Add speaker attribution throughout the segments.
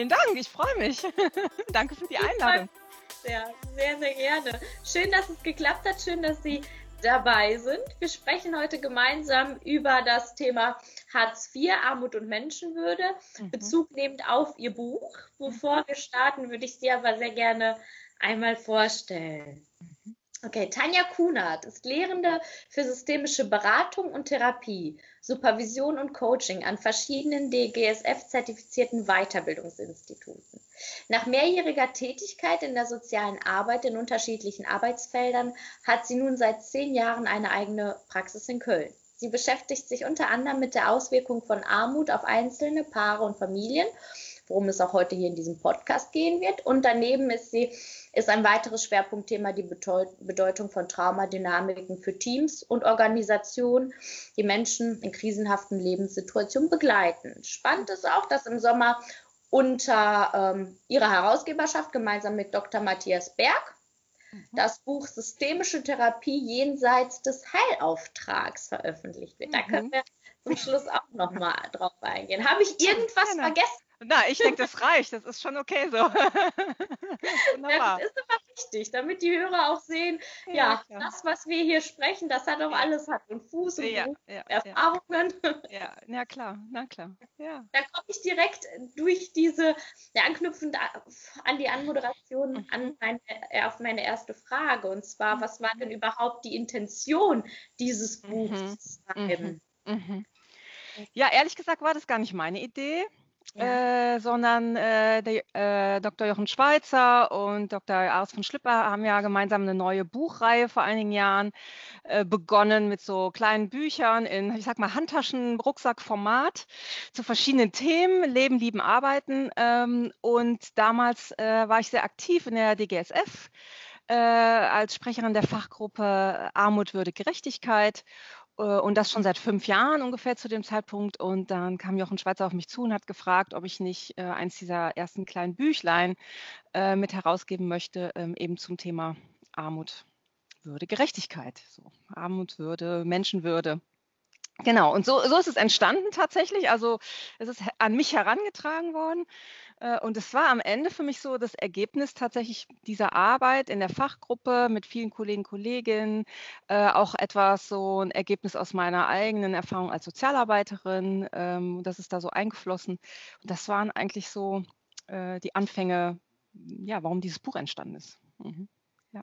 Speaker 1: vielen Dank. Ich freue mich. Danke für die Einladung.
Speaker 2: Sehr, sehr, sehr gerne. Schön, dass es geklappt hat. Schön, dass Sie dabei sind. Wir sprechen heute gemeinsam über das Thema Hartz IV, Armut und Menschenwürde, mhm. Bezug nehmend auf Ihr Buch. Bevor wir starten, würde ich Sie aber sehr gerne einmal vorstellen. Okay, Tanja Kunert ist Lehrende für systemische Beratung und Therapie, Supervision und Coaching an verschiedenen DGSF-zertifizierten Weiterbildungsinstituten. Nach mehrjähriger Tätigkeit in der sozialen Arbeit in unterschiedlichen Arbeitsfeldern hat sie nun seit zehn Jahren eine eigene Praxis in Köln. Sie beschäftigt sich unter anderem mit der Auswirkung von Armut auf einzelne Paare und Familien, worum es auch heute hier in diesem Podcast gehen wird. Und daneben ist sie ist ein weiteres Schwerpunktthema die Bedeutung von Traumadynamiken für Teams und Organisationen, die Menschen in krisenhaften Lebenssituationen begleiten. Spannend ist auch, dass im Sommer unter ähm, ihrer Herausgeberschaft gemeinsam mit Dr. Matthias Berg mhm. das Buch Systemische Therapie jenseits des Heilauftrags veröffentlicht wird. Da können mhm. wir zum Schluss auch nochmal drauf eingehen. Habe ich irgendwas genau. vergessen?
Speaker 1: Na, ich denke, das reicht. Das ist schon okay so.
Speaker 2: Wunderbar. Das ist immer wichtig, damit die Hörer auch sehen, ja, ja das, was wir hier sprechen, das hat auch alles Hand und Fuß und ja, ja, Erfahrungen.
Speaker 1: Ja, na klar, na klar. Ja.
Speaker 2: Da komme ich direkt durch diese, ja, anknüpfend an die Anmoderation mhm. an meine, äh, auf meine erste Frage. Und zwar, mhm. was war denn überhaupt die Intention dieses Buchs mhm. zu schreiben? Mhm.
Speaker 1: mhm. Ja, ehrlich gesagt war das gar nicht meine Idee. Ja. Äh, sondern äh, der, äh, Dr. Jochen Schweizer und Dr. Ars von Schlipper haben ja gemeinsam eine neue Buchreihe vor einigen Jahren äh, begonnen mit so kleinen Büchern in, ich sag mal, Handtaschen, Rucksackformat zu verschiedenen Themen, Leben, Lieben, Arbeiten. Ähm, und damals äh, war ich sehr aktiv in der DGSF äh, als Sprecherin der Fachgruppe Armut, Würde, Gerechtigkeit und das schon seit fünf Jahren ungefähr zu dem Zeitpunkt. Und dann kam Jochen Schweizer auf mich zu und hat gefragt, ob ich nicht äh, eins dieser ersten kleinen Büchlein äh, mit herausgeben möchte, ähm, eben zum Thema Armut, Würde, Gerechtigkeit. So, Armut, Würde, Menschenwürde. Genau, und so, so ist es entstanden tatsächlich. Also es ist an mich herangetragen worden. Äh, und es war am Ende für mich so das Ergebnis tatsächlich dieser Arbeit in der Fachgruppe mit vielen Kollegen, Kolleginnen, äh, auch etwas so ein Ergebnis aus meiner eigenen Erfahrung als Sozialarbeiterin. Ähm, das ist da so eingeflossen. Und das waren eigentlich so äh, die Anfänge, ja, warum dieses Buch entstanden ist. Mhm.
Speaker 2: Ja.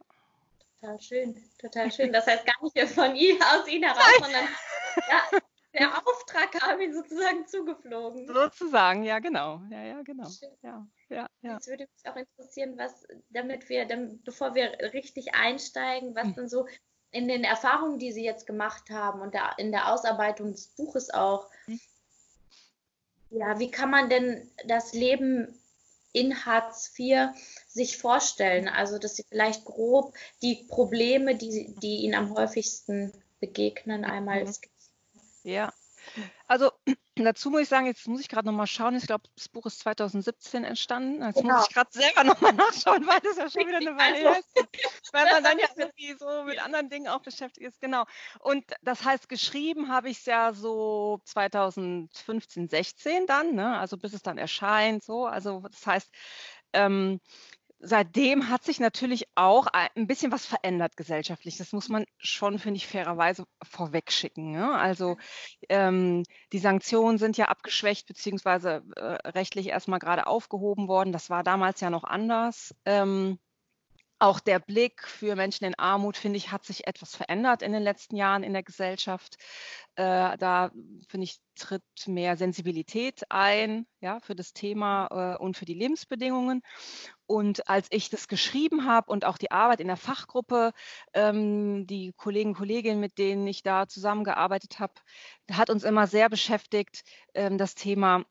Speaker 2: Total schön, total schön. Das heißt gar nicht von Ihnen aus Ihnen heraus, sondern ja, der Auftrag kam Ihnen sozusagen zugeflogen.
Speaker 1: Sozusagen, ja, genau. Ja, ja, genau. Ja,
Speaker 2: ja, ja. Jetzt würde mich auch interessieren, was, damit wir, damit, bevor wir richtig einsteigen, was hm. denn so in den Erfahrungen, die Sie jetzt gemacht haben und der, in der Ausarbeitung des Buches auch, hm. ja, wie kann man denn das Leben in Hartz IV sich vorstellen? Also, dass Sie vielleicht grob die Probleme, die, die Ihnen am häufigsten begegnen, einmal mhm. skizzieren
Speaker 1: ja. Also dazu muss ich sagen, jetzt muss ich gerade nochmal schauen. Ich glaube, das Buch ist 2017 entstanden. Jetzt genau. muss ich gerade selber nochmal nachschauen, weil das ja schon wieder eine Weile also, ist. Weil man dann ja irgendwie so mit anderen Dingen auch beschäftigt ist. Genau. Und das heißt, geschrieben habe ich es ja so 2015, 16 dann, ne? also bis es dann erscheint. So. Also das heißt, ähm, seitdem hat sich natürlich auch ein bisschen was verändert gesellschaftlich. Das muss man schon, finde ich, fairerweise vorwegschicken. Ne? Also ähm, die Sanktionen sind ja abgeschwächt beziehungsweise äh, rechtlich erstmal gerade aufgehoben worden. Das war damals ja noch anders. Ähm, auch der Blick für Menschen in Armut, finde ich, hat sich etwas verändert in den letzten Jahren in der Gesellschaft. Äh, da, finde ich, tritt mehr Sensibilität ein ja, für das Thema äh, und für die Lebensbedingungen. Und als ich das geschrieben habe und auch die Arbeit in der Fachgruppe, ähm, die Kollegen und Kolleginnen, mit denen ich da zusammengearbeitet habe, hat uns immer sehr beschäftigt, ähm, das Thema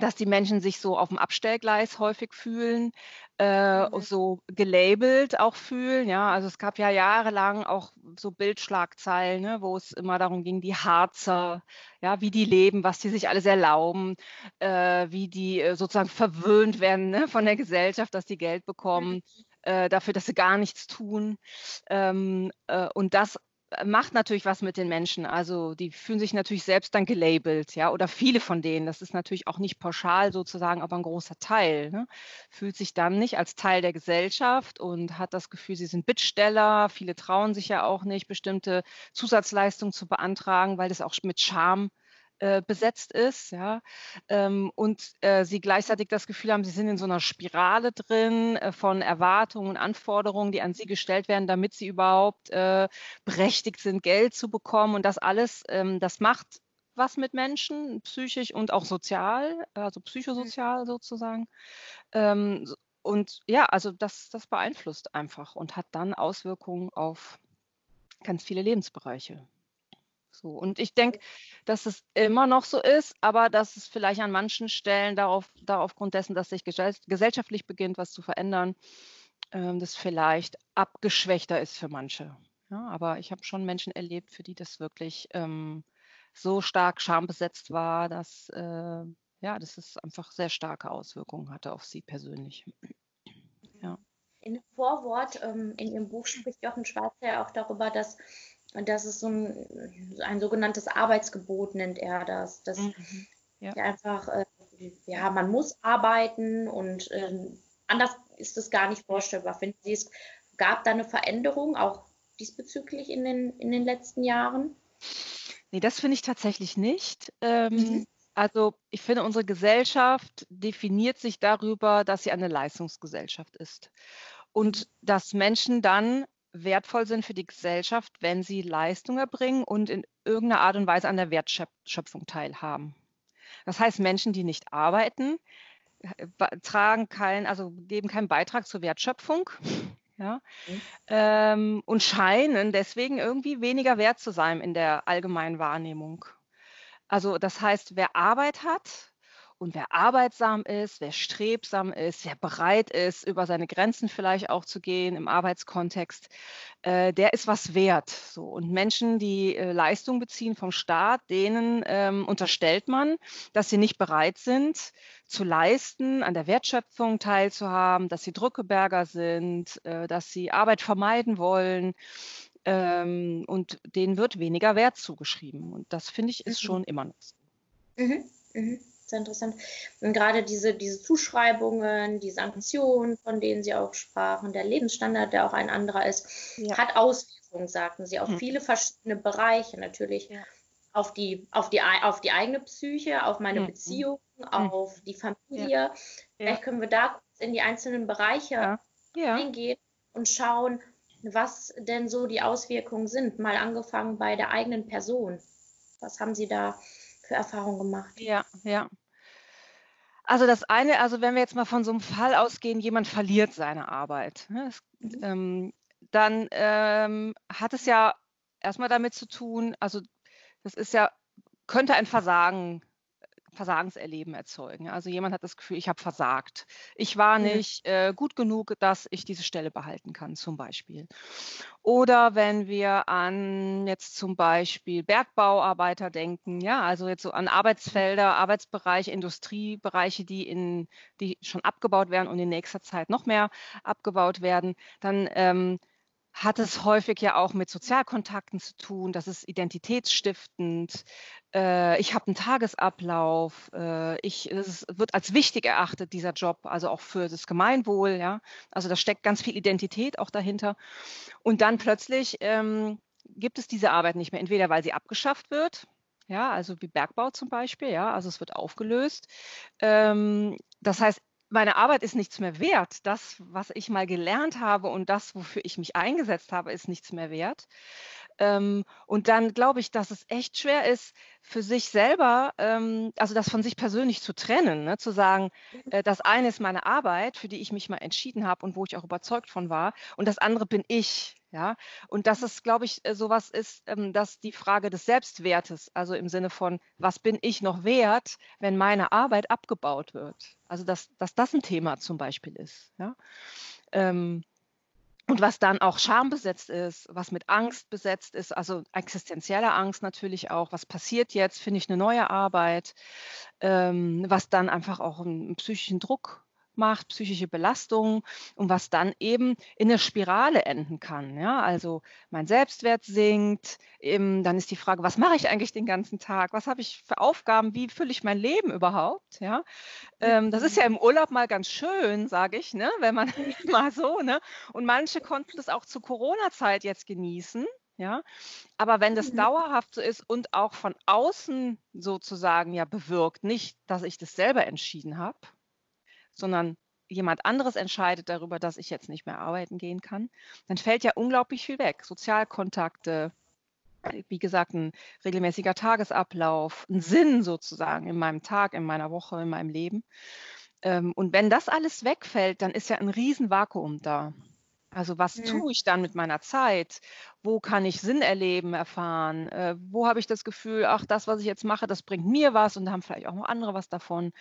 Speaker 1: dass die Menschen sich so auf dem Abstellgleis häufig fühlen, äh, mhm. so gelabelt auch fühlen. Ja, also es gab ja jahrelang auch so Bildschlagzeilen, ne, wo es immer darum ging, die Harzer, ja, wie die leben, was die sich alles erlauben, äh, wie die äh, sozusagen verwöhnt werden ne, von der Gesellschaft, dass die Geld bekommen. Mhm. Äh, dafür, dass sie gar nichts tun. Ähm, äh, und das macht natürlich was mit den Menschen. Also die fühlen sich natürlich selbst dann gelabelt, ja, oder viele von denen. Das ist natürlich auch nicht pauschal sozusagen, aber ein großer Teil. Ne? Fühlt sich dann nicht als Teil der Gesellschaft und hat das Gefühl, sie sind Bittsteller. Viele trauen sich ja auch nicht, bestimmte Zusatzleistungen zu beantragen, weil das auch mit Scham äh, besetzt ist, ja, ähm, und äh, sie gleichzeitig das Gefühl haben, sie sind in so einer Spirale drin äh, von Erwartungen und Anforderungen, die an sie gestellt werden, damit sie überhaupt äh, berechtigt sind, Geld zu bekommen. Und das alles, ähm, das macht was mit Menschen, psychisch und auch sozial, also psychosozial sozusagen. Ähm, und ja, also das, das beeinflusst einfach und hat dann Auswirkungen auf ganz viele Lebensbereiche. So. Und ich denke, dass es immer noch so ist, aber dass es vielleicht an manchen Stellen darauf, da aufgrund dessen, dass sich gesellschaftlich beginnt, was zu verändern, ähm, das vielleicht abgeschwächter ist für manche. Ja, aber ich habe schon Menschen erlebt, für die das wirklich ähm, so stark schambesetzt war, dass, äh, ja, dass es einfach sehr starke Auswirkungen hatte auf sie persönlich.
Speaker 2: Ja. In dem Vorwort ähm, in Ihrem Buch spricht Jochen Schwarzer ja auch darüber, dass und das ist so ein, ein sogenanntes Arbeitsgebot, nennt er das. Das mhm. ja. einfach, äh, ja, man muss arbeiten und äh, anders ist es gar nicht vorstellbar. Finden Sie, es gab da eine Veränderung auch diesbezüglich in den, in den letzten Jahren?
Speaker 1: Nee, das finde ich tatsächlich nicht. Ähm, mhm. Also ich finde, unsere Gesellschaft definiert sich darüber, dass sie eine Leistungsgesellschaft ist. Und dass Menschen dann wertvoll sind für die Gesellschaft, wenn sie Leistung erbringen und in irgendeiner Art und Weise an der Wertschöpfung teilhaben. Das heißt, Menschen, die nicht arbeiten, äh, tragen keinen, also geben keinen Beitrag zur Wertschöpfung. Ja, mhm. ähm, und scheinen deswegen irgendwie weniger wert zu sein in der allgemeinen Wahrnehmung. Also das heißt, wer Arbeit hat, und wer arbeitsam ist, wer strebsam ist, wer bereit ist, über seine Grenzen vielleicht auch zu gehen im Arbeitskontext, äh, der ist was wert. So. Und Menschen, die äh, Leistung beziehen vom Staat, denen ähm, unterstellt man, dass sie nicht bereit sind, zu leisten, an der Wertschöpfung teilzuhaben, dass sie Drückeberger sind, äh, dass sie Arbeit vermeiden wollen. Ähm, und denen wird weniger Wert zugeschrieben. Und das finde ich ist mhm. schon immer noch so.
Speaker 2: Mhm. Mhm sehr interessant. Und gerade diese, diese Zuschreibungen, die Sanktionen, von denen Sie auch sprachen, der Lebensstandard, der auch ein anderer ist, ja. hat Auswirkungen, sagten Sie, auf hm. viele verschiedene Bereiche natürlich. Ja. Auf die, auf, die, auf die eigene Psyche, auf meine mhm. Beziehung, mhm. auf die Familie. Vielleicht können wir da kurz in die einzelnen Bereiche eingehen und schauen, was denn so die Auswirkungen sind. Mal angefangen bei der eigenen Person. Was haben Sie da für Erfahrungen gemacht?
Speaker 1: Ja, ja. Also das eine, also wenn wir jetzt mal von so einem Fall ausgehen, jemand verliert seine Arbeit, ne, es, mhm. ähm, dann ähm, hat es ja erstmal damit zu tun, also das ist ja, könnte ein Versagen Versagenserleben erzeugen. Also jemand hat das Gefühl, ich habe versagt. Ich war nicht äh, gut genug, dass ich diese Stelle behalten kann, zum Beispiel. Oder wenn wir an jetzt zum Beispiel Bergbauarbeiter denken, ja, also jetzt so an Arbeitsfelder, Arbeitsbereiche, Industriebereiche, die in, die schon abgebaut werden und in nächster Zeit noch mehr abgebaut werden, dann ähm, hat es häufig ja auch mit Sozialkontakten zu tun, das ist identitätsstiftend. Äh, ich habe einen Tagesablauf, äh, ich, es wird als wichtig erachtet, dieser Job, also auch für das Gemeinwohl, ja. Also da steckt ganz viel Identität auch dahinter. Und dann plötzlich ähm, gibt es diese Arbeit nicht mehr, entweder weil sie abgeschafft wird, ja, also wie Bergbau zum Beispiel, ja, also es wird aufgelöst. Ähm, das heißt, meine Arbeit ist nichts mehr wert. Das, was ich mal gelernt habe und das, wofür ich mich eingesetzt habe, ist nichts mehr wert. Ähm, und dann glaube ich, dass es echt schwer ist, für sich selber, ähm, also das von sich persönlich zu trennen, ne? zu sagen, mhm. äh, das eine ist meine Arbeit, für die ich mich mal entschieden habe und wo ich auch überzeugt von war, und das andere bin ich. Ja, und dass es, glaube ich, äh, sowas ist, ähm, dass die Frage des Selbstwertes, also im Sinne von, was bin ich noch wert, wenn meine Arbeit abgebaut wird? Also, dass, dass das ein Thema zum Beispiel ist. Ja? Ähm, und was dann auch schambesetzt ist, was mit Angst besetzt ist, also existenzieller Angst natürlich auch, was passiert jetzt, finde ich eine neue Arbeit, ähm, was dann einfach auch einen, einen psychischen Druck macht, psychische Belastung und was dann eben in eine Spirale enden kann. Ja, also mein Selbstwert sinkt, eben, dann ist die Frage, was mache ich eigentlich den ganzen Tag? Was habe ich für Aufgaben? Wie fülle ich mein Leben überhaupt? Ja, ähm, das ist ja im Urlaub mal ganz schön, sage ich, ne? wenn man mal so, ne? Und manche konnten das auch zur Corona-Zeit jetzt genießen. Ja, aber wenn das mhm. dauerhaft so ist und auch von außen sozusagen ja bewirkt, nicht, dass ich das selber entschieden habe, sondern jemand anderes entscheidet darüber, dass ich jetzt nicht mehr arbeiten gehen kann, dann fällt ja unglaublich viel weg. Sozialkontakte, wie gesagt, ein regelmäßiger Tagesablauf, ein Sinn sozusagen in meinem Tag, in meiner Woche, in meinem Leben. Ähm, und wenn das alles wegfällt, dann ist ja ein Riesenvakuum da. Also was mhm. tue ich dann mit meiner Zeit? Wo kann ich Sinn erleben, erfahren? Äh, wo habe ich das Gefühl, ach, das, was ich jetzt mache, das bringt mir was und da haben vielleicht auch noch andere was davon.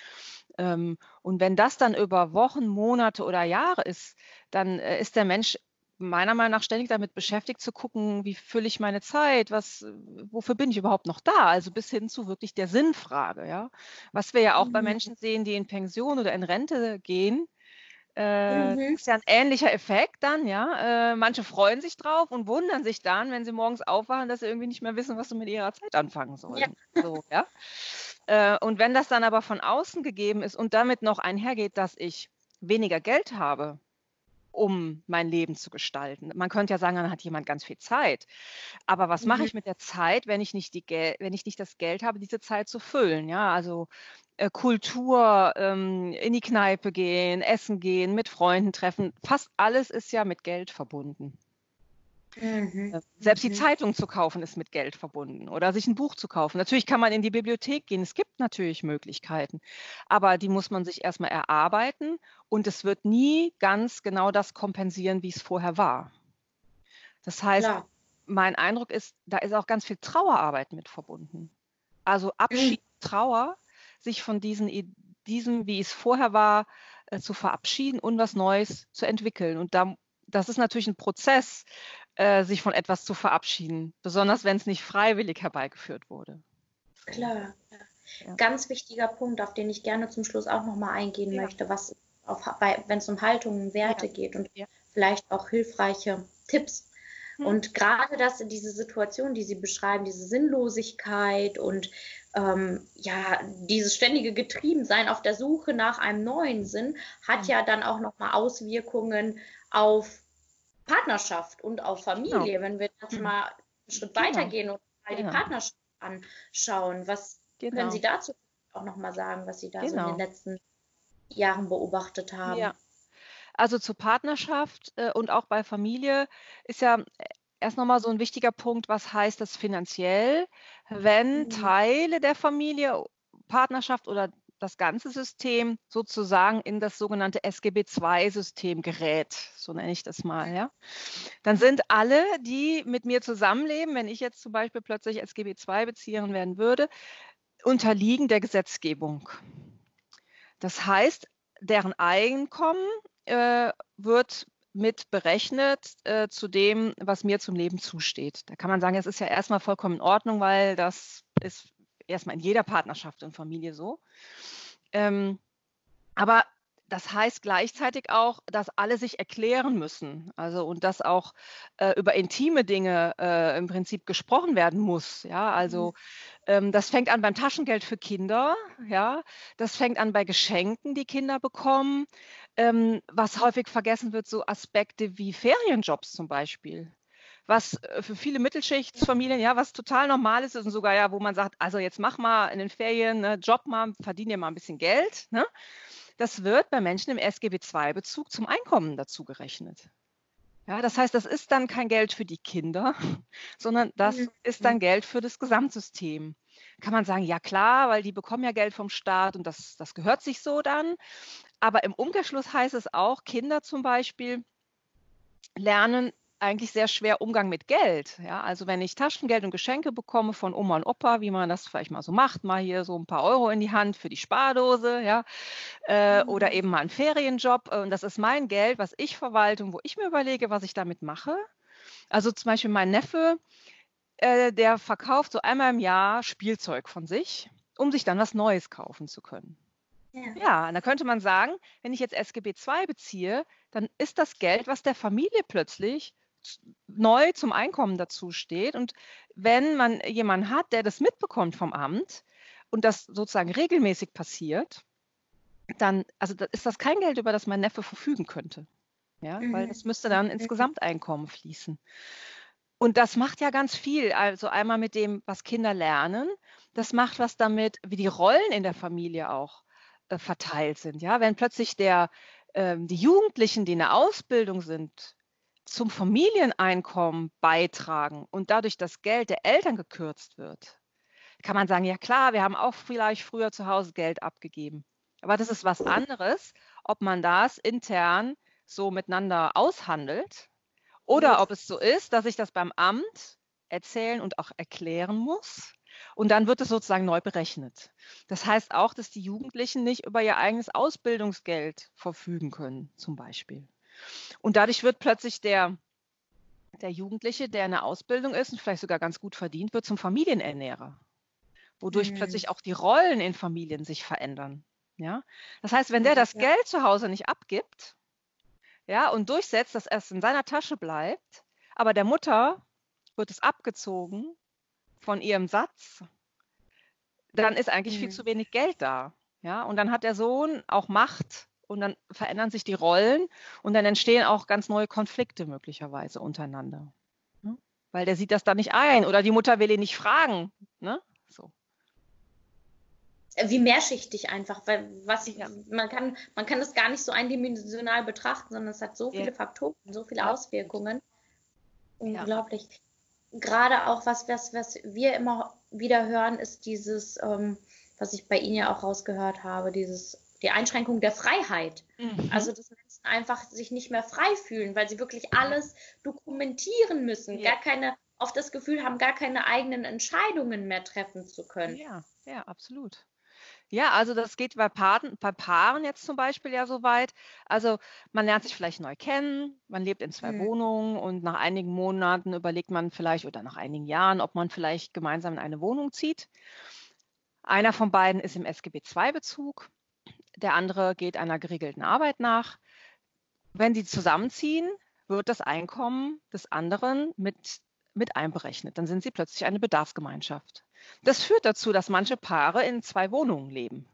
Speaker 1: Ähm, und wenn das dann über Wochen, Monate oder Jahre ist, dann äh, ist der Mensch meiner Meinung nach ständig damit beschäftigt zu gucken, wie fülle ich meine Zeit, was, wofür bin ich überhaupt noch da? Also bis hin zu wirklich der Sinnfrage, ja. Was wir ja auch mhm. bei Menschen sehen, die in Pension oder in Rente gehen, äh, mhm. ist ja ein ähnlicher Effekt dann, ja. Äh, manche freuen sich drauf und wundern sich dann, wenn sie morgens aufwachen, dass sie irgendwie nicht mehr wissen, was sie mit ihrer Zeit anfangen sollen. Ja. So, ja? Äh, und wenn das dann aber von außen gegeben ist und damit noch einhergeht, dass ich weniger Geld habe, um mein Leben zu gestalten. Man könnte ja sagen, dann hat jemand ganz viel Zeit. Aber was mhm. mache ich mit der Zeit, wenn ich nicht die wenn ich nicht das Geld habe, diese Zeit zu füllen? Ja, also äh, Kultur, ähm, in die Kneipe gehen, essen gehen, mit Freunden treffen. Fast alles ist ja mit Geld verbunden. Mhm. Äh, selbst die mhm. Zeitung zu kaufen ist mit Geld verbunden oder sich ein Buch zu kaufen. Natürlich kann man in die Bibliothek gehen. Es gibt natürlich Möglichkeiten, aber die muss man sich erstmal erarbeiten und es wird nie ganz genau das kompensieren, wie es vorher war. Das heißt, ja. mein Eindruck ist, da ist auch ganz viel Trauerarbeit mit verbunden. Also Abschied, mhm. Trauer sich von diesen, diesem, wie es vorher war, äh, zu verabschieden und was Neues zu entwickeln. Und da, das ist natürlich ein Prozess, äh, sich von etwas zu verabschieden, besonders wenn es nicht freiwillig herbeigeführt wurde.
Speaker 2: Klar. Ja. Ganz wichtiger Punkt, auf den ich gerne zum Schluss auch nochmal eingehen ja. möchte, was wenn es um Haltung und Werte ja. geht und vielleicht auch hilfreiche Tipps. Hm. Und gerade das, diese Situation, die Sie beschreiben, diese Sinnlosigkeit und ähm, ja, dieses ständige Getriebensein auf der Suche nach einem neuen Sinn hat mhm. ja dann auch nochmal Auswirkungen auf Partnerschaft und auf Familie. Genau. Wenn wir jetzt mhm. mal einen Schritt genau. weitergehen und mal genau. die Partnerschaft anschauen, was können genau. Sie dazu auch nochmal sagen, was Sie da so in den genau. letzten Jahren beobachtet haben? Ja.
Speaker 1: Also zur Partnerschaft äh, und auch bei Familie ist ja erst nochmal so ein wichtiger Punkt, was heißt das finanziell, wenn mhm. Teile der Familie, Partnerschaft oder das ganze System sozusagen in das sogenannte SGB II-System gerät, so nenne ich das mal, ja. Dann sind alle, die mit mir zusammenleben, wenn ich jetzt zum Beispiel plötzlich SGB II-Bezieherin werden würde, unterliegen der Gesetzgebung. Das heißt, deren Einkommen äh, wird mit berechnet äh, zu dem, was mir zum Leben zusteht. Da kann man sagen, es ist ja erstmal vollkommen in Ordnung, weil das ist erstmal in jeder Partnerschaft und Familie so. Ähm, aber das heißt gleichzeitig auch, dass alle sich erklären müssen. Also und dass auch äh, über intime Dinge äh, im Prinzip gesprochen werden muss. Ja, also mhm. ähm, das fängt an beim Taschengeld für Kinder. Ja, das fängt an bei Geschenken, die Kinder bekommen. Ähm, was häufig vergessen wird, so Aspekte wie Ferienjobs zum Beispiel was äh, für viele Mittelschichtsfamilien ja was total normales ist und sogar ja, wo man sagt, also jetzt mach mal in den Ferien, ne, Job mal, verdien dir mal ein bisschen Geld. Ne? Das wird bei Menschen im SGB II-Bezug zum Einkommen dazu gerechnet. Ja, das heißt, das ist dann kein Geld für die Kinder, sondern das mhm. ist dann Geld für das Gesamtsystem. Kann man sagen, ja klar, weil die bekommen ja Geld vom Staat und das, das gehört sich so dann. Aber im Umkehrschluss heißt es auch, Kinder zum Beispiel lernen eigentlich sehr schwer Umgang mit Geld. Ja, also wenn ich Taschengeld und Geschenke bekomme von Oma und Opa, wie man das vielleicht mal so macht, mal hier so ein paar Euro in die Hand für die Spardose, ja, äh, mhm. oder eben mal einen Ferienjob. Äh, und das ist mein Geld, was ich verwalte und wo ich mir überlege, was ich damit mache. Also zum Beispiel mein Neffe, äh, der verkauft so einmal im Jahr Spielzeug von sich, um sich dann was Neues kaufen zu können. Ja. ja, da könnte man sagen, wenn ich jetzt SGB II beziehe, dann ist das Geld, was der Familie plötzlich neu zum Einkommen dazu steht. Und wenn man jemanden hat, der das mitbekommt vom Amt und das sozusagen regelmäßig passiert, dann also ist das kein Geld, über das mein Neffe verfügen könnte. Ja, mhm. weil das müsste dann ins Gesamteinkommen fließen. Und das macht ja ganz viel. Also einmal mit dem, was Kinder lernen. Das macht was damit, wie die Rollen in der Familie auch äh, verteilt sind. Ja, wenn plötzlich der, äh, die Jugendlichen, die in der Ausbildung sind, zum Familieneinkommen beitragen und dadurch das Geld der Eltern gekürzt wird, kann man sagen, ja klar, wir haben auch vielleicht früher zu Hause Geld abgegeben. Aber das ist was anderes, ob man das intern so miteinander aushandelt oder ob es so ist, dass ich das beim Amt erzählen und auch erklären muss. Und dann wird es sozusagen neu berechnet. Das heißt auch, dass die Jugendlichen nicht über ihr eigenes Ausbildungsgeld verfügen können, zum Beispiel. Und dadurch wird plötzlich der, der Jugendliche, der in der Ausbildung ist und vielleicht sogar ganz gut verdient, wird zum Familienernährer, wodurch mhm. plötzlich auch die Rollen in Familien sich verändern. Ja? Das heißt, wenn der das ja. Geld zu Hause nicht abgibt ja, und durchsetzt, dass es in seiner Tasche bleibt, aber der Mutter wird es abgezogen von ihrem Satz, dann ist eigentlich mhm. viel zu wenig Geld da. Ja, und dann hat der Sohn auch Macht und dann verändern sich die Rollen und dann entstehen auch ganz neue Konflikte möglicherweise untereinander. Ne? Weil der sieht das da nicht ein oder die Mutter will ihn nicht fragen. Ne? So.
Speaker 2: Wie mehrschichtig einfach, weil was ich, man kann, man kann das gar nicht so eindimensional betrachten, sondern es hat so viele ja. Faktoren, so viele ja. Auswirkungen. Unglaublich. Gerade auch was, was, was wir immer wieder hören, ist dieses, ähm, was ich bei Ihnen ja auch rausgehört habe, dieses die Einschränkung der Freiheit. Mhm. Also, dass Menschen einfach sich nicht mehr frei fühlen, weil sie wirklich alles dokumentieren müssen, ja. gar keine, auf das Gefühl haben, gar keine eigenen Entscheidungen mehr treffen zu können.
Speaker 1: Ja, ja, absolut. Ja, also das geht bei Paaren, bei Paaren jetzt zum Beispiel ja so weit. Also man lernt sich vielleicht neu kennen, man lebt in zwei mhm. Wohnungen und nach einigen Monaten überlegt man vielleicht oder nach einigen Jahren, ob man vielleicht gemeinsam in eine Wohnung zieht. Einer von beiden ist im SGB II-Bezug der andere geht einer geregelten Arbeit nach. Wenn die zusammenziehen, wird das Einkommen des anderen mit, mit einberechnet. Dann sind sie plötzlich eine Bedarfsgemeinschaft. Das führt dazu, dass manche Paare in zwei Wohnungen leben.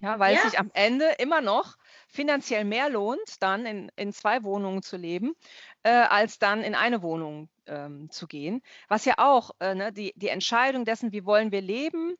Speaker 1: Ja, weil ja. es sich am Ende immer noch finanziell mehr lohnt, dann in, in zwei Wohnungen zu leben, äh, als dann in eine Wohnung ähm, zu gehen. Was ja auch äh, ne, die, die Entscheidung dessen, wie wollen wir leben,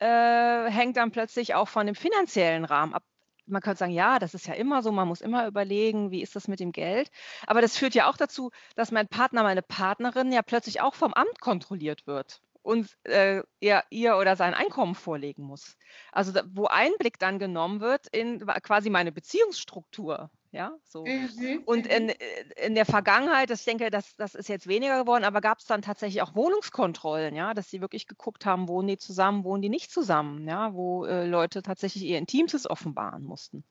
Speaker 1: äh, hängt dann plötzlich auch von dem finanziellen Rahmen ab. Man könnte sagen, ja, das ist ja immer so, man muss immer überlegen, wie ist das mit dem Geld. Aber das führt ja auch dazu, dass mein Partner, meine Partnerin ja plötzlich auch vom Amt kontrolliert wird und äh, er, ihr oder sein Einkommen vorlegen muss. Also wo Einblick dann genommen wird in quasi meine Beziehungsstruktur. Ja, so. Mhm. Und in, mhm. in der Vergangenheit, ich denke, das, das ist jetzt weniger geworden, aber gab es dann tatsächlich auch Wohnungskontrollen, ja, dass sie wirklich geguckt haben, wohnen die zusammen, wohnen die nicht zusammen, ja, wo äh, Leute tatsächlich ihr Intimstes offenbaren mussten.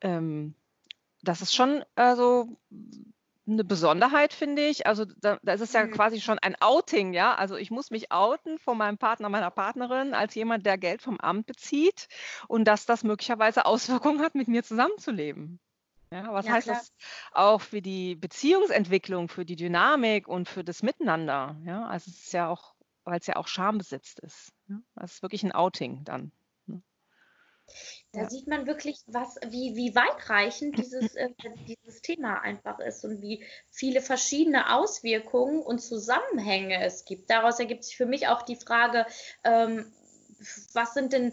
Speaker 1: Ähm, das ist schon also eine Besonderheit, finde ich. Also da, da ist es ja mhm. quasi schon ein Outing, ja. Also ich muss mich outen von meinem Partner, meiner Partnerin als jemand, der Geld vom Amt bezieht und dass das möglicherweise Auswirkungen hat, mit mir zusammenzuleben. Ja, was ja, heißt klar. das auch für die Beziehungsentwicklung, für die Dynamik und für das Miteinander? Ja, also es ist ja auch, weil es ja auch schambesetzt ist. Ja? Das ist wirklich ein Outing dann.
Speaker 2: Da ja. sieht man wirklich, was, wie, wie weitreichend dieses, äh, dieses Thema einfach ist und wie viele verschiedene Auswirkungen und Zusammenhänge es gibt. Daraus ergibt sich für mich auch die Frage, ähm, was sind denn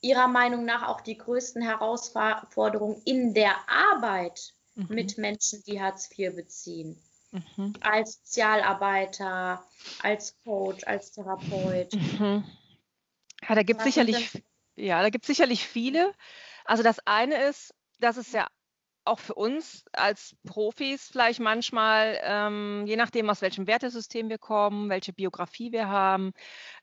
Speaker 2: Ihrer Meinung nach auch die größten Herausforderungen in der Arbeit mhm. mit Menschen, die Hartz IV beziehen? Mhm. Als Sozialarbeiter, als Coach, als Therapeut.
Speaker 1: Mhm. Ja, da gibt es sicherlich ja, da gibt es sicherlich viele. Also das eine ist, dass es ja auch für uns als Profis vielleicht manchmal, ähm, je nachdem, aus welchem Wertesystem wir kommen, welche Biografie wir haben,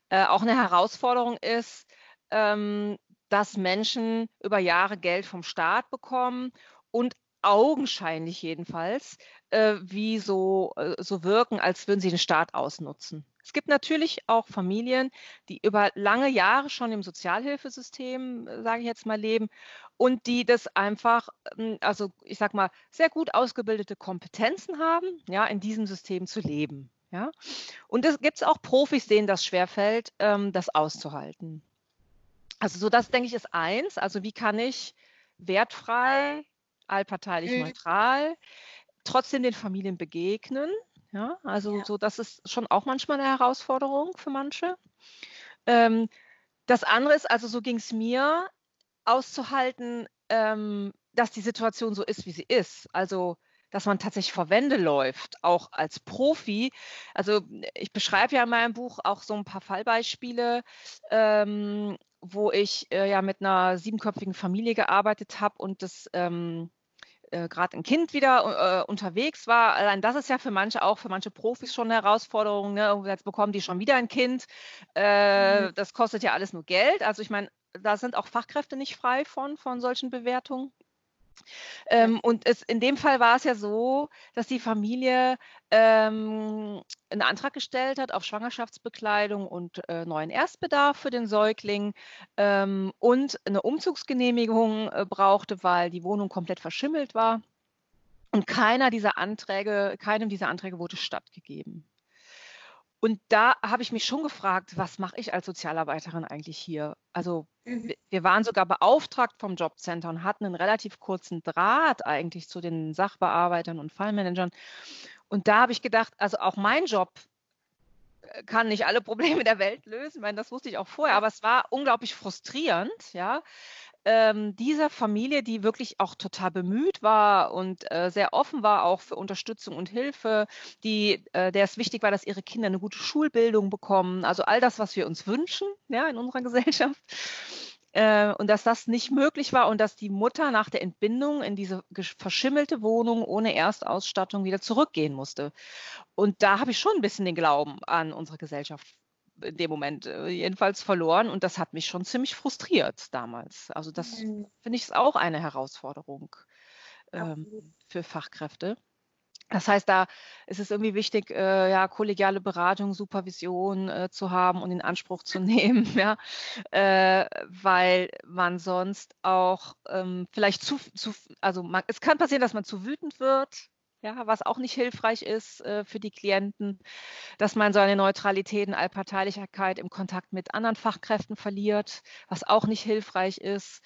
Speaker 1: äh, auch eine Herausforderung ist, ähm, dass Menschen über Jahre Geld vom Staat bekommen und augenscheinlich jedenfalls, äh, wie so, äh, so wirken, als würden sie den Staat ausnutzen. Es gibt natürlich auch Familien, die über lange Jahre schon im Sozialhilfesystem, äh, sage ich jetzt mal, leben und die das einfach, ähm, also ich sage mal, sehr gut ausgebildete Kompetenzen haben, ja, in diesem System zu leben. Ja? Und es gibt auch Profis, denen das schwerfällt, ähm, das auszuhalten. Also so das, denke ich, ist eins. Also wie kann ich wertfrei, allparteilich mhm. neutral, trotzdem den Familien begegnen? Ja, also ja. so, das ist schon auch manchmal eine Herausforderung für manche. Ähm, das andere ist, also so ging es mir, auszuhalten, ähm, dass die Situation so ist, wie sie ist. Also dass man tatsächlich vor Wände läuft, auch als Profi. Also ich beschreibe ja in meinem Buch auch so ein paar Fallbeispiele, ähm, wo ich äh, ja mit einer siebenköpfigen Familie gearbeitet habe und das ähm, äh, gerade ein Kind wieder äh, unterwegs war. Allein das ist ja für manche auch, für manche Profis schon eine Herausforderung. Ne? Jetzt bekommen die schon wieder ein Kind. Äh, mhm. Das kostet ja alles nur Geld. Also ich meine, da sind auch Fachkräfte nicht frei von, von solchen Bewertungen. Ähm, und es, in dem Fall war es ja so, dass die Familie ähm, einen Antrag gestellt hat auf Schwangerschaftsbekleidung und äh, neuen Erstbedarf für den Säugling ähm, und eine Umzugsgenehmigung äh, brauchte, weil die Wohnung komplett verschimmelt war. Und keiner dieser Anträge, keinem dieser Anträge wurde stattgegeben. Und da habe ich mich schon gefragt, was mache ich als Sozialarbeiterin eigentlich hier? Also mhm. wir waren sogar beauftragt vom Jobcenter und hatten einen relativ kurzen Draht eigentlich zu den Sachbearbeitern und Fallmanagern. Und da habe ich gedacht, also auch mein Job äh, kann nicht alle Probleme der Welt lösen. Ich meine, das wusste ich auch vorher, aber es war unglaublich frustrierend, ja, ähm, dieser Familie, die wirklich auch total bemüht war und äh, sehr offen war auch für Unterstützung und Hilfe, die, äh, der es wichtig war, dass ihre Kinder eine gute Schulbildung bekommen, also all das, was wir uns wünschen, ja, in unserer Gesellschaft. Äh, und dass das nicht möglich war und dass die Mutter nach der Entbindung in diese verschimmelte Wohnung ohne Erstausstattung wieder zurückgehen musste. Und da habe ich schon ein bisschen den Glauben an unsere Gesellschaft in dem Moment äh, jedenfalls verloren und das hat mich schon ziemlich frustriert damals. Also das mhm. finde ich auch eine Herausforderung ähm, für Fachkräfte. Das heißt, da ist es irgendwie wichtig, äh, ja, kollegiale Beratung, Supervision äh, zu haben und in Anspruch zu nehmen, ja, äh, weil man sonst auch ähm, vielleicht zu, zu also man, es kann passieren, dass man zu wütend wird, ja, was auch nicht hilfreich ist äh, für die Klienten, dass man seine Neutralität und Allparteilichkeit im Kontakt mit anderen Fachkräften verliert, was auch nicht hilfreich ist.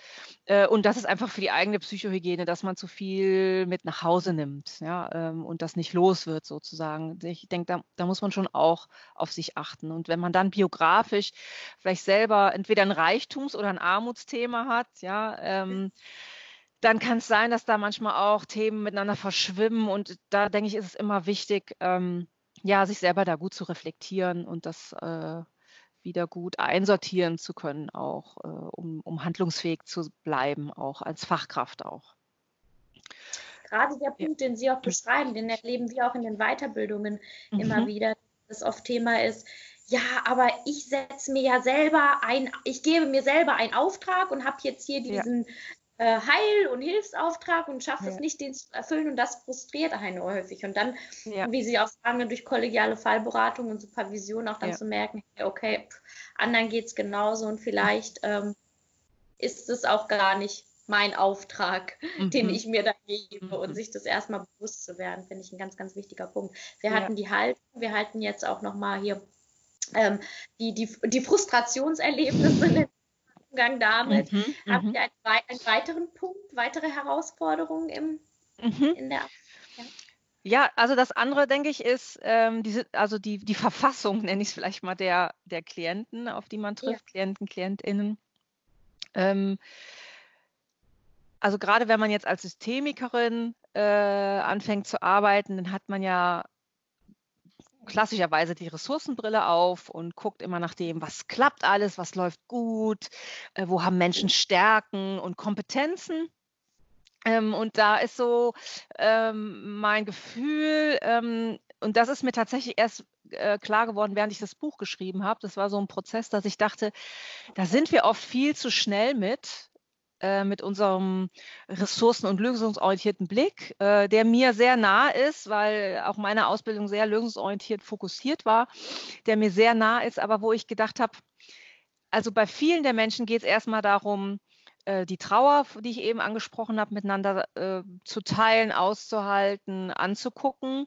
Speaker 1: Äh, und das ist einfach für die eigene Psychohygiene, dass man zu viel mit nach Hause nimmt ja, ähm, und das nicht los wird sozusagen. Ich denke, da, da muss man schon auch auf sich achten. Und wenn man dann biografisch vielleicht selber entweder ein Reichtums- oder ein Armutsthema hat, ja, ähm, dann kann es sein, dass da manchmal auch Themen miteinander verschwimmen. Und da denke ich, ist es immer wichtig, ähm, ja, sich selber da gut zu reflektieren und das äh, wieder gut einsortieren zu können, auch äh, um, um handlungsfähig zu bleiben, auch als Fachkraft auch.
Speaker 2: Gerade der Punkt, ja. den Sie auch beschreiben, den erleben wir auch in den Weiterbildungen mhm. immer wieder, dass oft Thema ist, ja, aber ich setze mir ja selber ein, ich gebe mir selber einen Auftrag und habe jetzt hier diesen. Äh, Heil- und Hilfsauftrag und schafft ja. es nicht, den zu erfüllen und das frustriert einen häufig. Und dann, ja. wie Sie auch sagen, durch kollegiale Fallberatung und Supervision auch dann ja. zu merken, okay, pff, anderen geht es genauso und vielleicht ähm, ist es auch gar nicht mein Auftrag, mhm. den ich mir da gebe mhm. und sich das erstmal bewusst zu werden, finde ich ein ganz, ganz wichtiger Punkt. Wir hatten die Haltung, wir halten jetzt auch nochmal hier ähm, die, die, die Frustrationserlebnisse Umgang damit. Mhm, Habt mhm. ihr einen, einen, weiteren Punkt, weitere Herausforderungen im, mhm. in der
Speaker 1: ja. ja. also das andere, denke ich, ist ähm, diese, also die, die Verfassung, nenne ich es vielleicht mal, der, der Klienten, auf die man trifft, ja. Klienten, KlientInnen. Ähm, also gerade wenn man jetzt als Systemikerin äh, anfängt zu arbeiten, dann hat man ja klassischerweise die Ressourcenbrille auf und guckt immer nach dem, was klappt alles, was läuft gut, äh, wo haben Menschen Stärken und Kompetenzen. Ähm, und da ist so ähm, mein Gefühl, ähm, und das ist mir tatsächlich erst äh, klar geworden, während ich das Buch geschrieben habe. Das war so ein Prozess, dass ich dachte, da sind wir oft viel zu schnell mit, äh, mit unserem ressourcen- und lösungsorientierten Blick, äh, der mir sehr nah ist, weil auch meine Ausbildung sehr lösungsorientiert fokussiert war, der mir sehr nah ist, aber wo ich gedacht habe, also bei vielen der Menschen geht es erstmal darum, äh, die Trauer, die ich eben angesprochen habe, miteinander äh, zu teilen, auszuhalten, anzugucken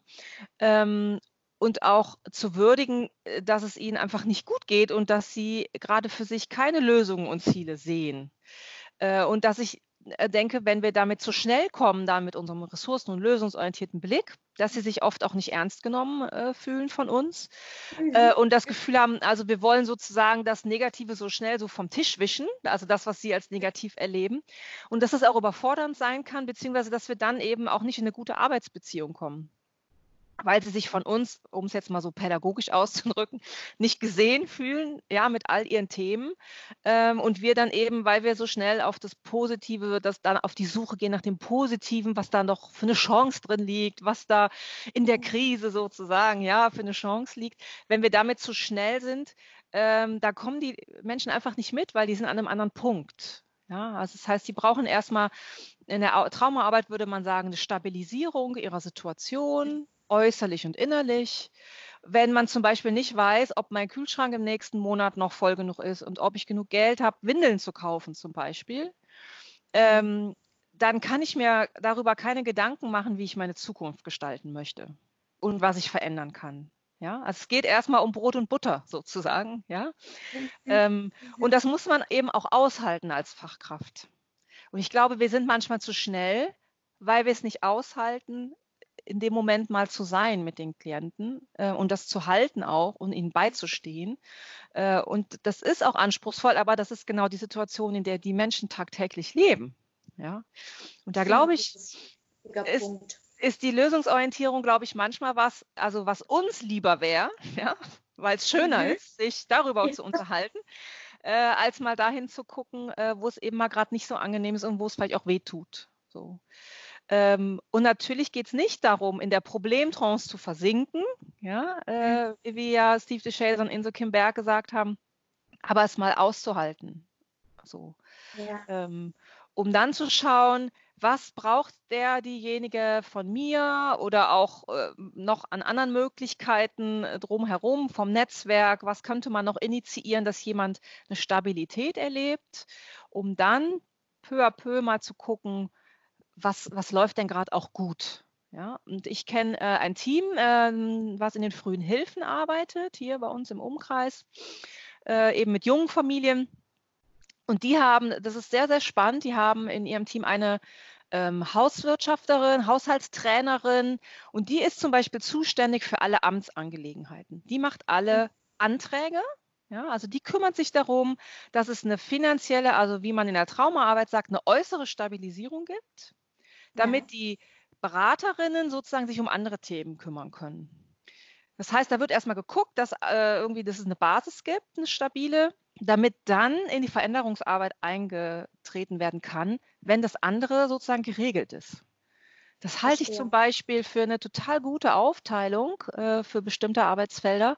Speaker 1: ähm, und auch zu würdigen, äh, dass es ihnen einfach nicht gut geht und dass sie gerade für sich keine Lösungen und Ziele sehen. Äh, und dass ich äh, denke, wenn wir damit zu schnell kommen, da mit unserem ressourcen- und lösungsorientierten Blick, dass sie sich oft auch nicht ernst genommen äh, fühlen von uns. Mhm. äh, und das Gefühl haben, also wir wollen sozusagen das Negative so schnell so vom Tisch wischen, also das, was sie als negativ erleben. Und dass es auch überfordernd sein kann, beziehungsweise dass wir dann eben auch nicht in eine gute Arbeitsbeziehung kommen weil sie sich von uns, um es jetzt mal so pädagogisch auszudrücken, nicht gesehen fühlen, ja, mit all ihren Themen. Ähm, und wir dann eben, weil wir so schnell auf das Positive, das dann auf die Suche gehen nach dem Positiven, was da noch für eine Chance drin liegt, was da in der Krise sozusagen, ja, für eine Chance liegt. Wenn wir damit zu schnell sind, ähm, da kommen die Menschen einfach nicht mit, weil die sind an einem anderen Punkt. Ja, also das heißt, sie brauchen erstmal in der Traumaarbeit würde man sagen, eine Stabilisierung ihrer Situation, äußerlich und innerlich. Wenn man zum Beispiel nicht weiß, ob mein Kühlschrank im nächsten Monat noch voll genug ist und ob ich genug Geld habe, Windeln zu kaufen zum Beispiel, ähm, dann kann ich mir darüber keine Gedanken machen, wie ich meine Zukunft gestalten möchte und was ich verändern kann. Ja, also es geht erstmal um Brot und Butter sozusagen, ja. Mhm. Ähm, und das muss man eben auch aushalten als Fachkraft. Und ich glaube, wir sind manchmal zu schnell, weil wir es nicht aushalten, in dem Moment mal zu sein mit den Klienten äh, und das zu halten auch und ihnen beizustehen. Äh, und das ist auch anspruchsvoll, aber das ist genau die Situation, in der die Menschen tagtäglich leben. Ja? Und da glaube ich, ist, ist, die Lösungsorientierung, glaube ich, manchmal was, also was uns lieber wäre, ja? weil es schöner mhm. ist, sich darüber ja. zu unterhalten. Äh, als mal dahin zu gucken, äh, wo es eben mal gerade nicht so angenehm ist und wo es vielleicht auch weh tut. So. Ähm, und natürlich geht es nicht darum, in der Problemtrance zu versinken, ja, äh, mhm. wie ja Steve DeShazer und Inso Kim Berg gesagt haben, aber es mal auszuhalten. So. Ja. Ähm, um dann zu schauen, was braucht der, diejenige von mir oder auch äh, noch an anderen Möglichkeiten äh, drumherum vom Netzwerk, was könnte man noch initiieren, dass jemand eine Stabilität erlebt, um dann peu à peu mal zu gucken, was, was läuft denn gerade auch gut? Ja, und ich kenne äh, ein Team, äh, was in den frühen Hilfen arbeitet, hier bei uns im Umkreis, äh, eben mit jungen Familien. Und die haben, das ist sehr, sehr spannend, die haben in ihrem Team eine ähm, Hauswirtschafterin, Haushaltstrainerin und die ist zum Beispiel zuständig für alle Amtsangelegenheiten. Die macht alle hm. Anträge ja, also die kümmert sich darum, dass es eine finanzielle, also wie man in der Traumaarbeit sagt, eine äußere Stabilisierung gibt damit ja. die Beraterinnen sozusagen sich um andere Themen kümmern können. Das heißt, da wird erstmal geguckt, dass äh, irgendwie, dass es eine Basis gibt, eine stabile, damit dann in die Veränderungsarbeit eingetreten werden kann, wenn das andere sozusagen geregelt ist. Das halte ich zum Beispiel für eine total gute Aufteilung äh, für bestimmte Arbeitsfelder,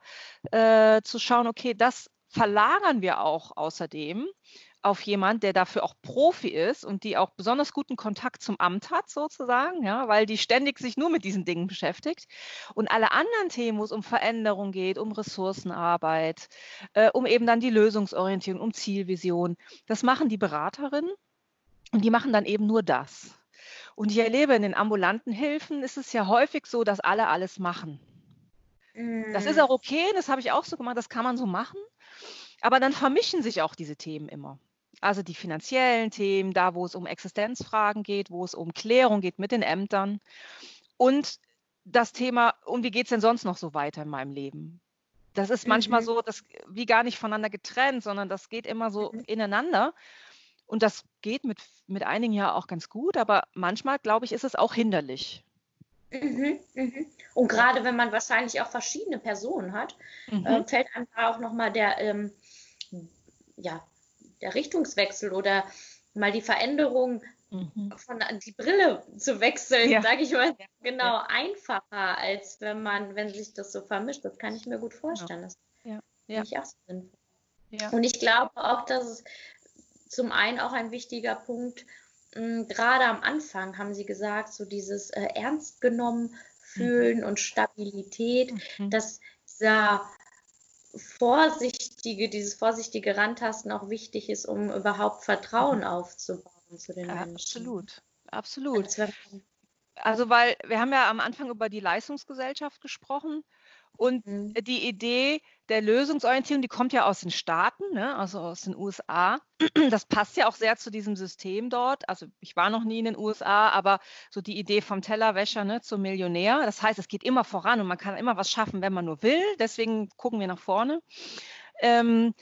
Speaker 1: äh, zu schauen, okay, das verlagern wir auch außerdem auf jemand, der dafür auch Profi ist und die auch besonders guten Kontakt zum Amt hat, sozusagen, ja, weil die ständig sich nur mit diesen Dingen beschäftigt. Und alle anderen Themen, wo es um Veränderung geht, um Ressourcenarbeit, äh, um eben dann die Lösungsorientierung, um Zielvision, das machen die Beraterinnen und die machen dann eben nur das. Und ich erlebe in den ambulanten Hilfen ist es ja häufig so, dass alle alles machen. Das ist mm. auch okay, das habe ich auch so gemacht, das kann man so machen. Aber dann vermischen sich auch diese Themen immer. Also die finanziellen Themen, da wo es um Existenzfragen geht, wo es um Klärung geht mit den Ämtern und das Thema, und wie geht es denn sonst noch so weiter in meinem Leben? Das ist manchmal mhm. so, dass, wie gar nicht voneinander getrennt, sondern das geht immer so mhm. ineinander. Und das geht mit, mit einigen ja auch ganz gut, aber manchmal, glaube ich, ist es auch hinderlich.
Speaker 2: Mhm, mhm. Und gerade wenn man wahrscheinlich auch verschiedene Personen hat, mhm. äh, fällt einem auch nochmal der, ähm, ja, der Richtungswechsel oder mal die Veränderung mhm. von die Brille zu wechseln, ja. sage ich mal, ja. genau ja. einfacher, als wenn man, wenn sich das so vermischt. Das kann ich mir gut vorstellen. Das ja. Ja. ich auch sinnvoll. Ja. Und ich glaube auch, dass es zum einen auch ein wichtiger Punkt, hm, gerade am Anfang haben Sie gesagt, so dieses äh, ernst genommen fühlen mhm. und Stabilität, mhm. dass dieser vorsichtige, dieses vorsichtige Rantasten auch wichtig ist, um überhaupt Vertrauen mhm. aufzubauen zu den Menschen.
Speaker 1: Absolut, absolut. Also weil wir haben ja am Anfang über die Leistungsgesellschaft gesprochen und mhm. die Idee der Lösungsorientierung, die kommt ja aus den Staaten, ne? also aus den USA. Das passt ja auch sehr zu diesem System dort. Also ich war noch nie in den USA, aber so die Idee vom Tellerwäscher ne, zum Millionär. Das heißt, es geht immer voran und man kann immer was schaffen, wenn man nur will. Deswegen gucken wir nach vorne. Ähm,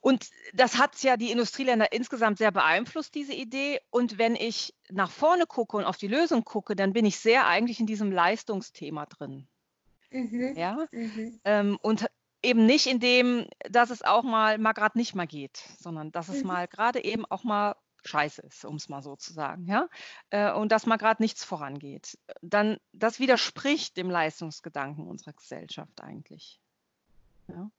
Speaker 1: und das hat ja die Industrieländer insgesamt sehr beeinflusst, diese Idee. Und wenn ich nach vorne gucke und auf die Lösung gucke, dann bin ich sehr eigentlich in diesem Leistungsthema drin. Mhm. Ja? Mhm. Ähm, und eben nicht in dem, dass es auch mal, mal gerade nicht mal geht, sondern dass es mhm. mal gerade eben auch mal scheiße ist, um es mal so zu sagen, ja, äh, und dass mal gerade nichts vorangeht. Dann, das widerspricht dem Leistungsgedanken unserer Gesellschaft eigentlich. Ja.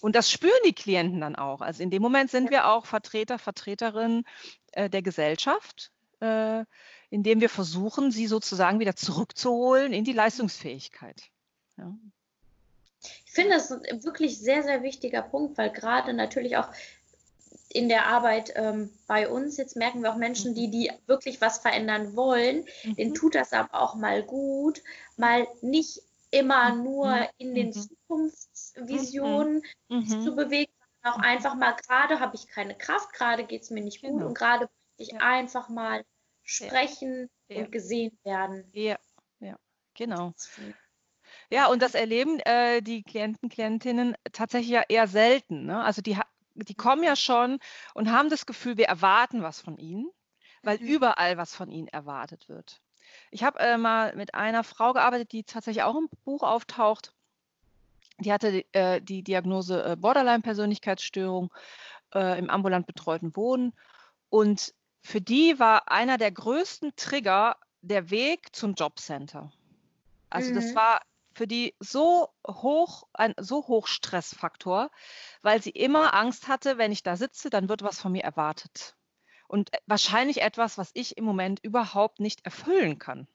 Speaker 1: Und das spüren die Klienten dann auch. Also in dem Moment sind wir auch Vertreter, Vertreterinnen äh, der Gesellschaft, äh, indem wir versuchen, sie sozusagen wieder zurückzuholen in die Leistungsfähigkeit. Ja.
Speaker 2: Ich finde das ein wirklich sehr, sehr wichtiger Punkt, weil gerade natürlich auch in der Arbeit ähm, bei uns, jetzt merken wir auch Menschen, die, die wirklich was verändern wollen, mhm. denen tut das aber auch mal gut, mal nicht immer mhm. nur in den mhm. Zukunftsvisionen mhm. zu bewegen, sondern auch einfach mal, gerade habe ich keine Kraft, gerade geht es mir nicht gut genau. und gerade möchte ich ja. einfach mal sprechen ja. und gesehen werden.
Speaker 1: Ja, ja, genau. Ja, und das erleben äh, die Klienten, Klientinnen tatsächlich ja eher selten. Ne? Also die, die kommen ja schon und haben das Gefühl, wir erwarten was von ihnen, weil mhm. überall was von ihnen erwartet wird. Ich habe äh, mal mit einer Frau gearbeitet, die tatsächlich auch im Buch auftaucht. Die hatte äh, die Diagnose äh, Borderline-Persönlichkeitsstörung äh, im ambulant betreuten Wohnen. Und für die war einer der größten Trigger der Weg zum Jobcenter. Also mhm. das war für die so hoch, ein so hoch Stressfaktor, weil sie immer Angst hatte, wenn ich da sitze, dann wird was von mir erwartet. Und äh, wahrscheinlich etwas, was ich im Moment überhaupt nicht erfüllen kann.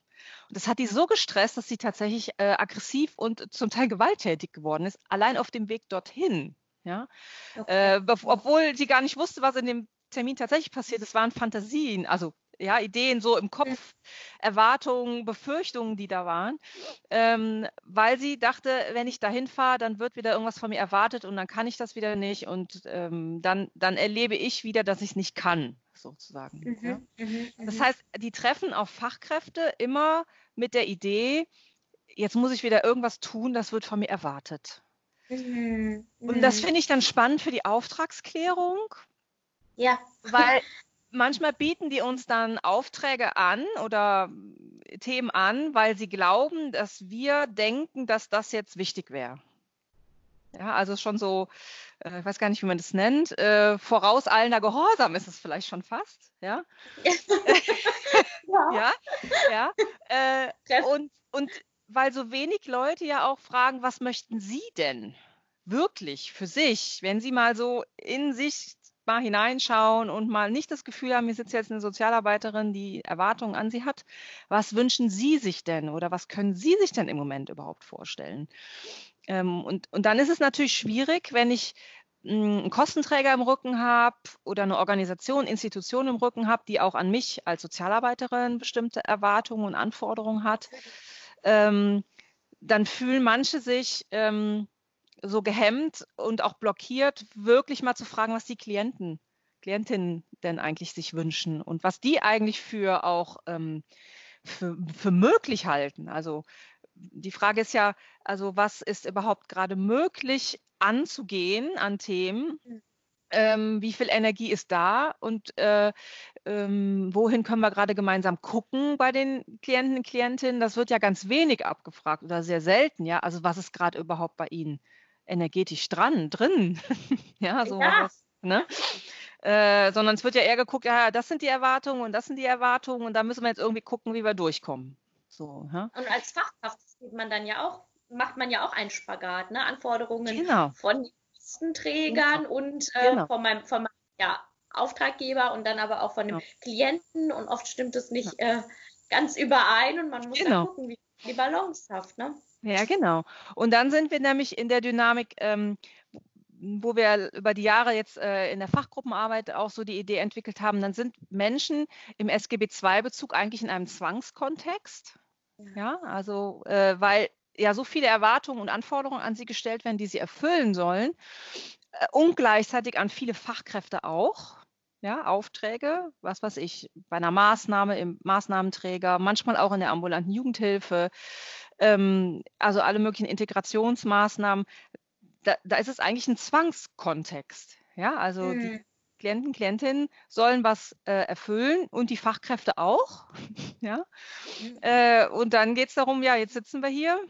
Speaker 1: Und das hat die so gestresst, dass sie tatsächlich äh, aggressiv und zum Teil gewalttätig geworden ist, allein auf dem Weg dorthin. Ja? Okay. Äh, obwohl sie gar nicht wusste, was in dem Termin tatsächlich passiert. Es waren Fantasien, also ja, Ideen so im Kopf, Erwartungen, Befürchtungen, die da waren, ähm, weil sie dachte, wenn ich dahin fahre, dann wird wieder irgendwas von mir erwartet und dann kann ich das wieder nicht und ähm, dann, dann erlebe ich wieder, dass ich es nicht kann, sozusagen. Mhm, ja. Mhm, das mhm. heißt, die treffen auf Fachkräfte immer mit der Idee, jetzt muss ich wieder irgendwas tun, das wird von mir erwartet. Mhm, und das mhm. finde ich dann spannend für die Auftragsklärung.
Speaker 2: Ja.
Speaker 1: Weil manchmal bieten die uns dann Aufträge an oder Themen an, weil sie glauben, dass wir denken, dass das jetzt wichtig wäre. Ja, also schon so, äh, ich weiß gar nicht, wie man das nennt, äh, vorauseilender Gehorsam ist es vielleicht schon fast, ja. ja, ja, ja. Äh, und, und weil so wenig Leute ja auch fragen, was möchten Sie denn wirklich für sich, wenn Sie mal so in sich mal hineinschauen und mal nicht das Gefühl haben, hier sitzt jetzt eine Sozialarbeiterin, die Erwartungen an sie hat. Was wünschen Sie sich denn oder was können Sie sich denn im Moment überhaupt vorstellen? Ähm, und, und dann ist es natürlich schwierig, wenn ich hm, einen Kostenträger im Rücken habe oder eine Organisation, Institution im Rücken habe, die auch an mich als Sozialarbeiterin bestimmte Erwartungen und Anforderungen hat, ähm, dann fühlen manche sich ähm, so gehemmt und auch blockiert, wirklich mal zu fragen, was die Klienten, Klientinnen denn eigentlich sich wünschen und was die eigentlich für auch ähm, für, für möglich halten. Also die Frage ist ja, also was ist überhaupt gerade möglich anzugehen an Themen? Mhm. Ähm, wie viel Energie ist da und äh, ähm, wohin können wir gerade gemeinsam gucken bei den Klienten und Klientinnen? Das wird ja ganz wenig abgefragt oder sehr selten, ja. Also was ist gerade überhaupt bei Ihnen energetisch dran, drin. ja, so ja. was. Ne? Äh, sondern es wird ja eher geguckt, ja, das sind die Erwartungen und das sind die Erwartungen und da müssen wir jetzt irgendwie gucken, wie wir durchkommen. So, ja?
Speaker 2: Und als Fachkraft sieht man dann ja auch, macht man ja auch einen Spagat, ne? Anforderungen genau. von Listenträgern genau. und äh, genau. von meinem, von meinem ja, Auftraggeber und dann aber auch von dem ja. Klienten und oft stimmt es nicht äh, ganz überein und man muss genau. dann gucken, wie die Balance schafft. Ne?
Speaker 1: Ja, genau. Und dann sind wir nämlich in der Dynamik, ähm, wo wir über die Jahre jetzt äh, in der Fachgruppenarbeit auch so die Idee entwickelt haben, dann sind Menschen im SGB II-Bezug eigentlich in einem Zwangskontext. Ja, also äh, weil ja so viele Erwartungen und Anforderungen an sie gestellt werden, die sie erfüllen sollen äh, und gleichzeitig an viele Fachkräfte auch. Ja, Aufträge, was weiß ich, bei einer Maßnahme im Maßnahmenträger, manchmal auch in der ambulanten Jugendhilfe, ähm, also alle möglichen Integrationsmaßnahmen. Da, da, ist es eigentlich ein Zwangskontext. Ja, also mhm. die Klienten, Klientinnen sollen was äh, erfüllen und die Fachkräfte auch. ja. Mhm. Äh, und dann geht es darum, ja, jetzt sitzen wir hier,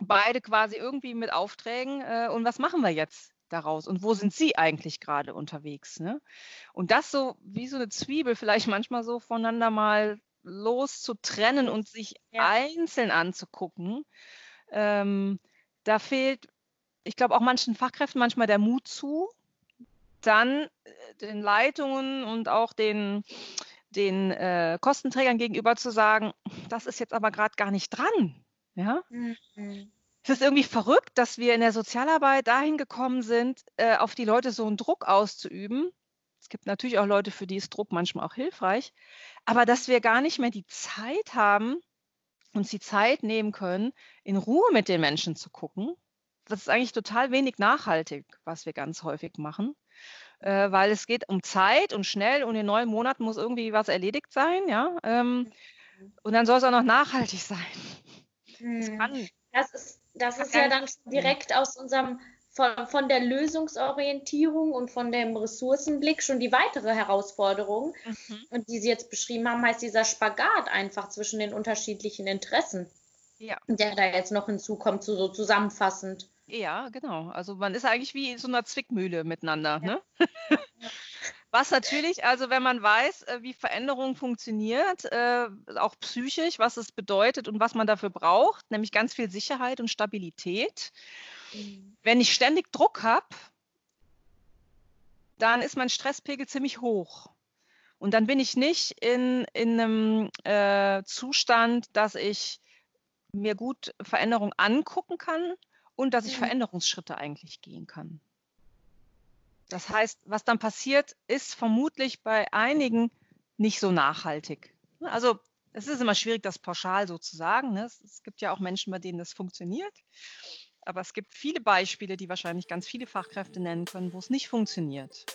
Speaker 1: beide quasi irgendwie mit Aufträgen äh, und was machen wir jetzt? daraus und wo sind sie eigentlich gerade unterwegs. Ne? Und das so wie so eine Zwiebel vielleicht manchmal so voneinander mal loszutrennen und sich ja. einzeln anzugucken, ähm, da fehlt, ich glaube, auch manchen Fachkräften manchmal der Mut zu, dann äh, den Leitungen und auch den, den äh, Kostenträgern gegenüber zu sagen, das ist jetzt aber gerade gar nicht dran. Ja? Mhm. Es ist irgendwie verrückt, dass wir in der Sozialarbeit dahin gekommen sind, äh, auf die Leute so einen Druck auszuüben. Es gibt natürlich auch Leute, für die ist Druck manchmal auch hilfreich, aber dass wir gar nicht mehr die Zeit haben, uns die Zeit nehmen können, in Ruhe mit den Menschen zu gucken. Das ist eigentlich total wenig nachhaltig, was wir ganz häufig machen, äh, weil es geht um Zeit und schnell und in neun Monaten muss irgendwie was erledigt sein, ja. Ähm, mhm. und dann soll es auch noch nachhaltig sein.
Speaker 2: Das, mhm. kann, das ist das ist ja dann direkt aus unserem, von, von der Lösungsorientierung und von dem Ressourcenblick schon die weitere Herausforderung. Mhm. Und die Sie jetzt beschrieben haben, heißt dieser Spagat einfach zwischen den unterschiedlichen Interessen. Ja. Der da jetzt noch hinzukommt, so, so zusammenfassend.
Speaker 1: Ja, genau. Also man ist eigentlich wie in so einer Zwickmühle miteinander. Ja. Ne? Was natürlich, also wenn man weiß, äh, wie Veränderung funktioniert, äh, auch psychisch, was es bedeutet und was man dafür braucht, nämlich ganz viel Sicherheit und Stabilität. Mhm. Wenn ich ständig Druck habe, dann ist mein Stresspegel ziemlich hoch. Und dann bin ich nicht in, in einem äh, Zustand, dass ich mir gut Veränderung angucken kann und dass ich mhm. Veränderungsschritte eigentlich gehen kann. Das heißt, was dann passiert, ist vermutlich bei einigen nicht so nachhaltig. Also es ist immer schwierig, das pauschal so zu sagen. Ne? Es, gibt ja auch Menschen, bei denen das funktioniert. Aber es gibt viele Beispiele, die wahrscheinlich ganz viele Fachkräfte nennen können, wo es nicht funktioniert.